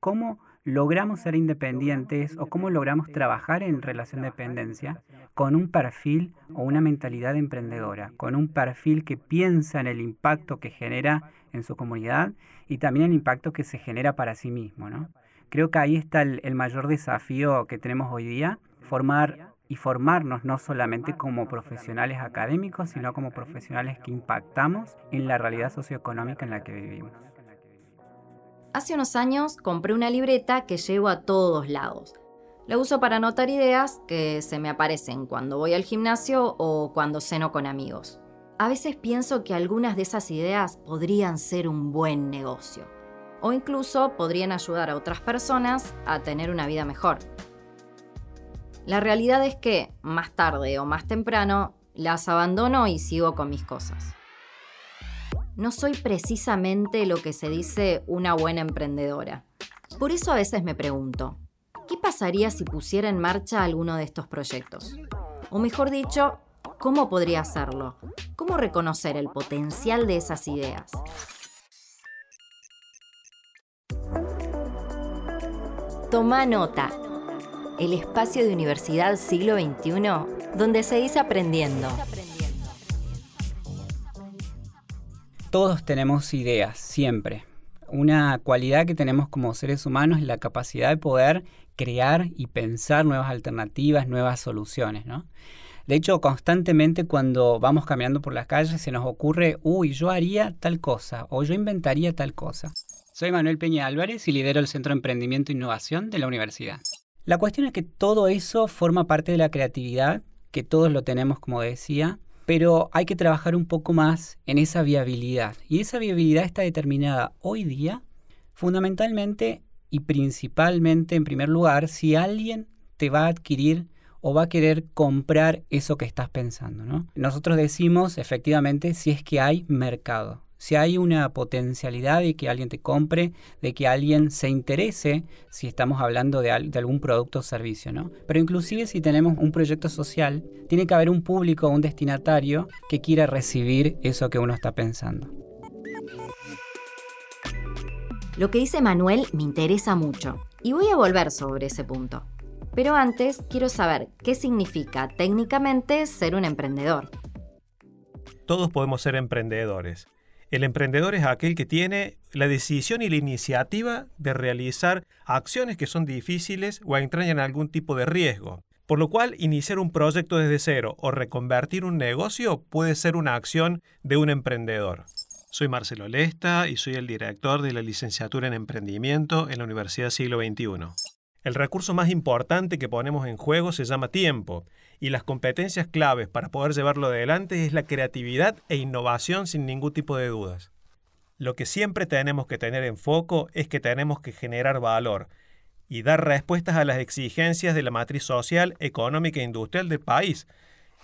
cómo logramos ser independientes o cómo logramos trabajar en relación de dependencia con un perfil o una mentalidad emprendedora, con un perfil que piensa en el impacto que genera en su comunidad y también el impacto que se genera para sí mismo. ¿no? Creo que ahí está el, el mayor desafío que tenemos hoy día, formar y formarnos no solamente como profesionales académicos, sino como profesionales que impactamos en la realidad socioeconómica en la que vivimos. Hace unos años compré una libreta que llevo a todos lados. La uso para anotar ideas que se me aparecen cuando voy al gimnasio o cuando ceno con amigos. A veces pienso que algunas de esas ideas podrían ser un buen negocio o incluso podrían ayudar a otras personas a tener una vida mejor. La realidad es que, más tarde o más temprano, las abandono y sigo con mis cosas no soy precisamente lo que se dice una buena emprendedora. Por eso a veces me pregunto, ¿qué pasaría si pusiera en marcha alguno de estos proyectos? O mejor dicho, ¿cómo podría hacerlo? ¿Cómo reconocer el potencial de esas ideas? Toma nota. El espacio de Universidad Siglo XXI donde se dice aprendiendo. Todos tenemos ideas, siempre. Una cualidad que tenemos como seres humanos es la capacidad de poder crear y pensar nuevas alternativas, nuevas soluciones, ¿no? De hecho, constantemente cuando vamos caminando por las calles se nos ocurre, uy, yo haría tal cosa o yo inventaría tal cosa. Soy Manuel Peña Álvarez y lidero el Centro de Emprendimiento e Innovación de la universidad. La cuestión es que todo eso forma parte de la creatividad, que todos lo tenemos, como decía, pero hay que trabajar un poco más en esa viabilidad. Y esa viabilidad está determinada hoy día fundamentalmente y principalmente, en primer lugar, si alguien te va a adquirir o va a querer comprar eso que estás pensando. Nosotros decimos efectivamente si es que hay mercado si hay una potencialidad de que alguien te compre, de que alguien se interese, si estamos hablando de, algún producto o servicio, ¿no? Pero inclusive si tenemos un proyecto social, tiene que haber un público, un destinatario que quiera recibir eso que uno está pensando. Lo que dice Manuel me interesa mucho y voy a volver sobre ese punto. Pero antes quiero saber qué significa técnicamente ser un emprendedor. Todos podemos ser emprendedores el emprendedor es aquel que tiene la decisión y la iniciativa de realizar acciones que son difíciles o entrañan algún tipo de riesgo. Por lo cual, iniciar un proyecto desde cero o reconvertir un negocio puede ser una acción de un emprendedor. Soy Marcelo Lesta y soy el director de la licenciatura en emprendimiento en la Universidad Siglo XXI. El recurso más importante que ponemos en juego se llama tiempo, y las competencias claves para poder llevarlo adelante es la creatividad e innovación sin ningún tipo de dudas. Lo que siempre tenemos que tener en foco es que tenemos que generar valor y dar respuestas a las exigencias de la matriz social, económica e industrial del país.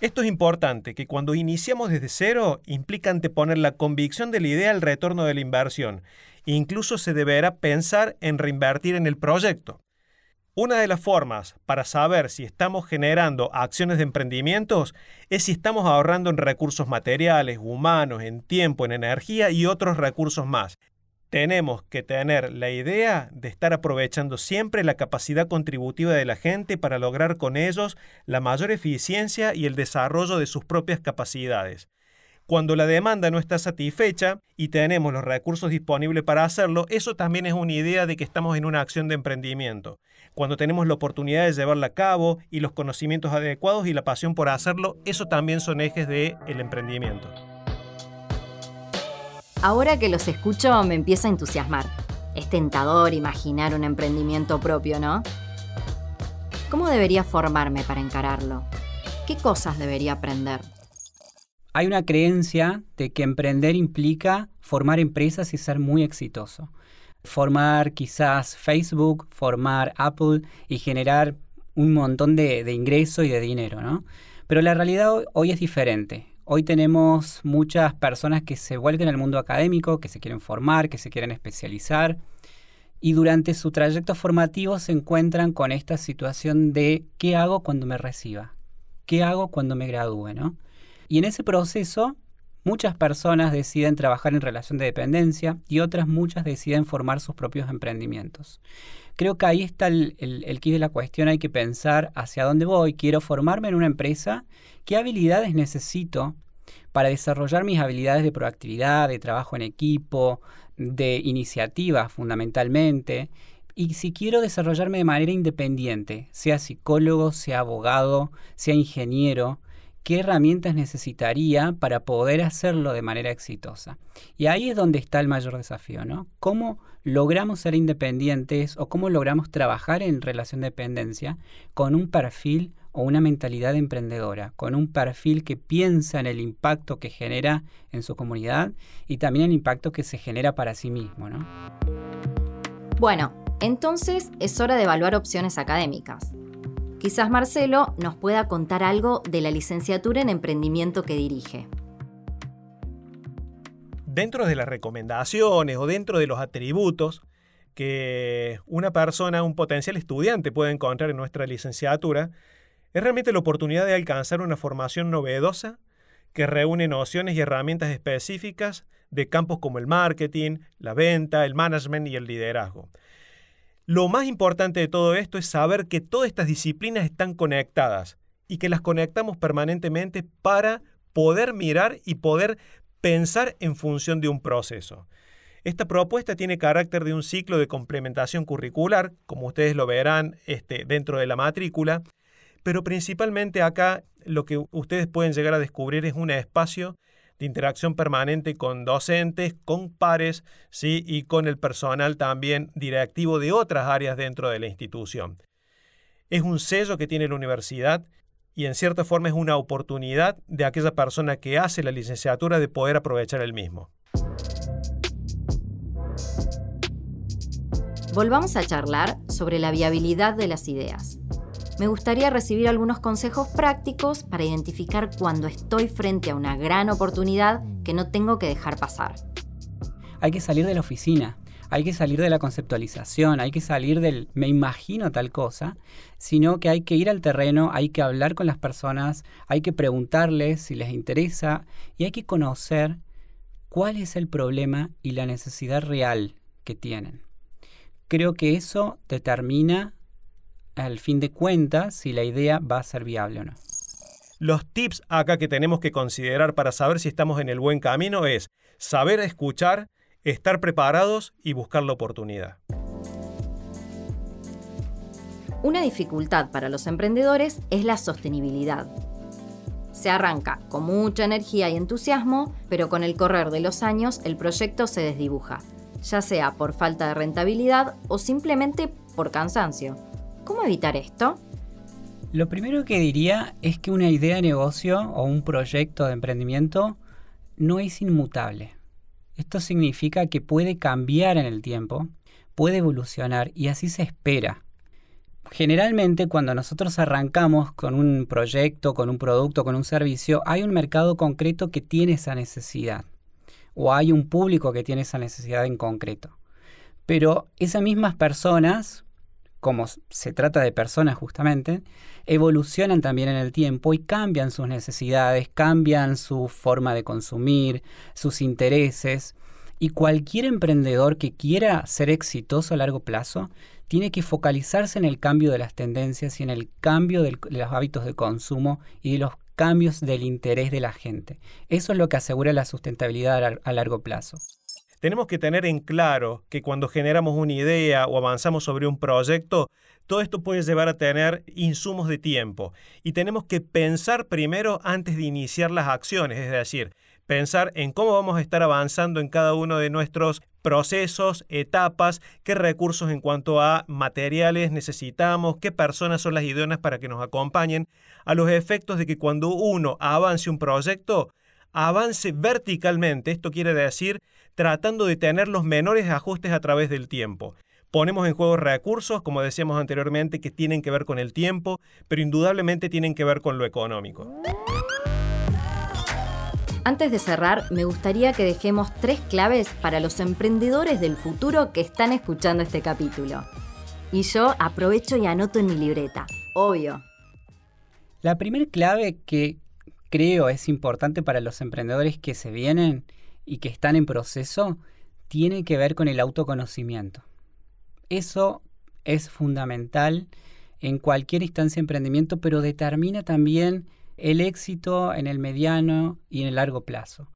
Esto es importante, que cuando iniciamos desde cero implica anteponer la convicción de la idea al retorno de la inversión. Incluso se deberá pensar en reinvertir en el proyecto. Una de las formas para saber si estamos generando acciones de emprendimientos es si estamos ahorrando en recursos materiales, humanos, en tiempo, en energía y otros recursos más. Tenemos que tener la idea de estar aprovechando siempre la capacidad contributiva de la gente para lograr con ellos la mayor eficiencia y el desarrollo de sus propias capacidades. Cuando la demanda no está satisfecha y tenemos los recursos disponibles para hacerlo, eso también es una idea de que estamos en una acción de emprendimiento cuando tenemos la oportunidad de llevarla a cabo y los conocimientos adecuados y la pasión por hacerlo, eso también son ejes del el emprendimiento. Ahora que los escucho me empieza a entusiasmar. Es tentador imaginar un emprendimiento propio, ¿no? ¿Cómo debería formarme para encararlo? ¿Qué cosas debería aprender? Hay una creencia de que emprender implica formar empresas y ser muy exitoso formar quizás Facebook, formar Apple y generar un montón de, ingreso y de dinero, ¿no? Pero la realidad hoy, es diferente. Hoy tenemos muchas personas que se vuelven al mundo académico, que se quieren formar, que se quieren especializar y durante su trayecto formativo se encuentran con esta situación de ¿qué hago cuando me reciba? ¿Qué hago cuando me gradúe? ¿no? Y en ese proceso Muchas personas deciden trabajar en relación de dependencia y otras muchas deciden formar sus propios emprendimientos. Creo que ahí está el, el, kit de la cuestión, hay que pensar hacia dónde voy, quiero formarme en una empresa, qué habilidades necesito para desarrollar mis habilidades de proactividad, de trabajo en equipo, de iniciativa fundamentalmente, y si quiero desarrollarme de manera independiente, sea psicólogo, sea abogado, sea ingeniero, qué herramientas necesitaría para poder hacerlo de manera exitosa. Y ahí es donde está el mayor desafío, ¿no? ¿Cómo logramos ser independientes o cómo logramos trabajar en relación de dependencia con un perfil o una mentalidad emprendedora, con un perfil que piensa en el impacto que genera en su comunidad y también el impacto que se genera para sí mismo, ¿no? Bueno, entonces es hora de evaluar opciones académicas. Quizás Marcelo nos pueda contar algo de la licenciatura en emprendimiento que dirige. Dentro de las recomendaciones o dentro de los atributos que una persona, un potencial estudiante puede encontrar en nuestra licenciatura, es realmente la oportunidad de alcanzar una formación novedosa que reúne nociones y herramientas específicas de campos como el marketing, la venta, el management y el liderazgo. Lo más importante de todo esto es saber que todas estas disciplinas están conectadas y que las conectamos permanentemente para poder mirar y poder pensar en función de un proceso. Esta propuesta tiene carácter de un ciclo de complementación curricular, como ustedes lo verán este, dentro de la matrícula, pero principalmente acá lo que ustedes pueden llegar a descubrir es un espacio de interacción permanente con docentes, con pares ¿sí? y con el personal también directivo de otras áreas dentro de la institución. Es un sello que tiene la universidad y en cierta forma es una oportunidad de aquella persona que hace la licenciatura de poder aprovechar el mismo. Volvamos a charlar sobre la viabilidad de las ideas me gustaría recibir algunos consejos prácticos para identificar cuando estoy frente a una gran oportunidad que no tengo que dejar pasar. Hay que salir de la oficina, hay que salir de la conceptualización, hay que salir del me imagino tal cosa, sino que hay que ir al terreno, hay que hablar con las personas, hay que preguntarles si les interesa y hay que conocer cuál es el problema y la necesidad real que tienen. Creo que eso determina al fin de cuentas si la idea va a ser viable o no. Los tips acá que tenemos que considerar para saber si estamos en el buen camino es saber escuchar, estar preparados y buscar la oportunidad. Una dificultad para los emprendedores es la sostenibilidad. Se arranca con mucha energía y entusiasmo, pero con el correr de los años el proyecto se desdibuja, ya sea por falta de rentabilidad o simplemente por cansancio. ¿Cómo evitar esto? Lo primero que diría es que una idea de negocio o un proyecto de emprendimiento no es inmutable. Esto significa que puede cambiar en el tiempo, puede evolucionar y así se espera. Generalmente cuando nosotros arrancamos con un proyecto, con un producto, con un servicio, hay un mercado concreto que tiene esa necesidad o hay un público que tiene esa necesidad en concreto. Pero esas mismas personas como se trata de personas justamente, evolucionan también en el tiempo y cambian sus necesidades, cambian su forma de consumir, sus intereses. Y cualquier emprendedor que quiera ser exitoso a largo plazo tiene que focalizarse en el cambio de las tendencias y en el cambio de los hábitos de consumo y de los cambios del interés de la gente. Eso es lo que asegura la sustentabilidad a largo plazo tenemos que tener en claro que cuando generamos una idea o avanzamos sobre un proyecto, todo esto puede llevar a tener insumos de tiempo y tenemos que pensar primero antes de iniciar las acciones, es decir, pensar en cómo vamos a estar avanzando en cada uno de nuestros procesos, etapas, qué recursos en cuanto a materiales necesitamos, qué personas son las idóneas para que nos acompañen, a los efectos de que cuando uno avance un proyecto, avance verticalmente. Esto quiere decir tratando de tener los menores ajustes a través del tiempo. Ponemos en juego recursos, como decíamos anteriormente, que tienen que ver con el tiempo, pero indudablemente tienen que ver con lo económico. Antes de cerrar, me gustaría que dejemos tres claves para los emprendedores del futuro que están escuchando este capítulo. Y yo aprovecho y anoto en mi libreta, obvio. La primera clave que creo es importante para los emprendedores que se vienen y que están en proceso, tiene que ver con el autoconocimiento. Eso es fundamental en cualquier instancia de emprendimiento, pero determina también el éxito en el mediano y en el largo plazo.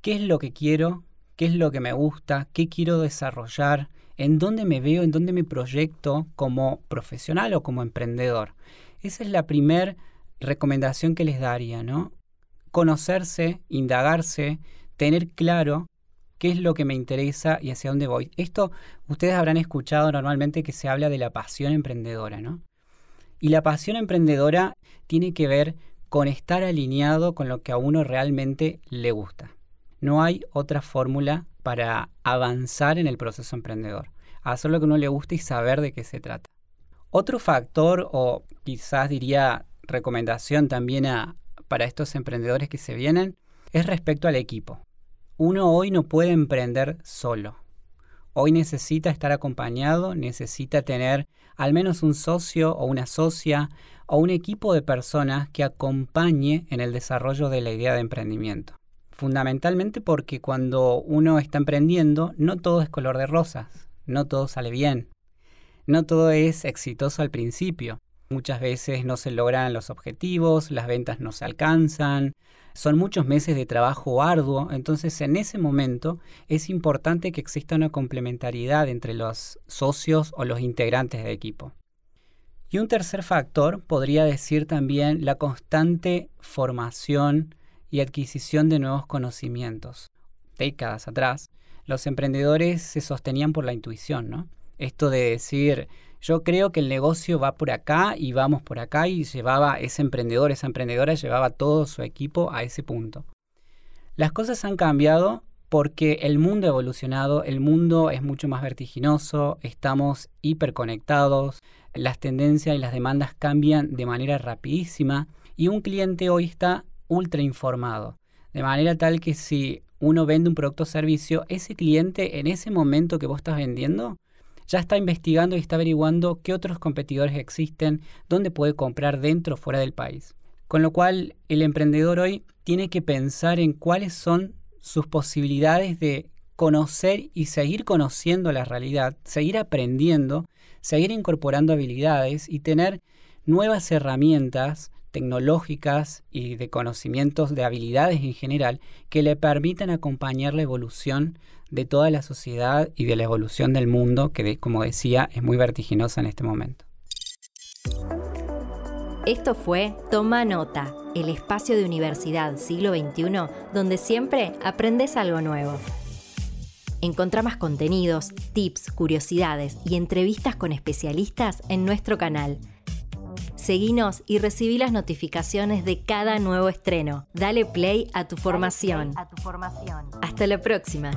¿Qué es lo que quiero? ¿Qué es lo que me gusta? ¿Qué quiero desarrollar? ¿En dónde me veo? ¿En dónde me proyecto como profesional o como emprendedor? Esa es la primera recomendación que les daría, ¿no? Conocerse, indagarse, tener claro qué es lo que me interesa y hacia dónde voy. Esto ustedes habrán escuchado normalmente que se habla de la pasión emprendedora, ¿no? Y la pasión emprendedora tiene que ver con estar alineado con lo que a uno realmente le gusta. No hay otra fórmula para avanzar en el proceso emprendedor. Hacer lo que a uno le gusta y saber de qué se trata. Otro factor, o quizás diría recomendación también para estos emprendedores que se vienen, es respecto al equipo. Uno hoy no puede emprender solo. Hoy necesita estar acompañado, necesita tener al menos un socio o una socia o un equipo de personas que acompañe en el desarrollo de la idea de emprendimiento. Fundamentalmente porque cuando uno está emprendiendo, no todo es color de rosas, no todo sale bien, no todo es exitoso al principio. Muchas veces no se logran los objetivos, las ventas no se alcanzan, son muchos meses de trabajo arduo, entonces en ese momento es importante que exista una complementariedad entre los socios o los integrantes de equipo. Y un tercer factor podría decir también la constante formación y adquisición de nuevos conocimientos. Décadas atrás, los emprendedores se sostenían por la intuición, ¿no? Esto de decir, yo creo que el negocio va por acá y vamos por acá y llevaba ese emprendedor, esa emprendedora llevaba todo su equipo a ese punto. Las cosas han cambiado porque el mundo ha evolucionado, el mundo es mucho más vertiginoso, estamos hiperconectados, las tendencias y las demandas cambian de manera rapidísima y un cliente hoy está ultra informado, de manera tal que si uno vende un producto o servicio, ese cliente en ese momento que vos estás vendiendo ya está investigando y está averiguando qué otros competidores existen, dónde puede comprar dentro o fuera del país. Con lo cual, el emprendedor hoy tiene que pensar en cuáles son sus posibilidades de conocer y seguir conociendo la realidad, seguir aprendiendo, seguir incorporando habilidades y tener nuevas herramientas tecnológicas y de conocimientos de habilidades en general que le permitan acompañar la evolución de toda la sociedad y de la evolución del mundo, que como decía es muy vertiginosa en este momento. Esto fue Toma Nota, el espacio de Universidad Siglo XXI donde siempre aprendes algo nuevo. Encontrá más contenidos, tips, curiosidades y entrevistas con especialistas en nuestro canal. Seguinos y recibí las notificaciones de cada nuevo estreno. Dale play a tu formación. Hasta la próxima.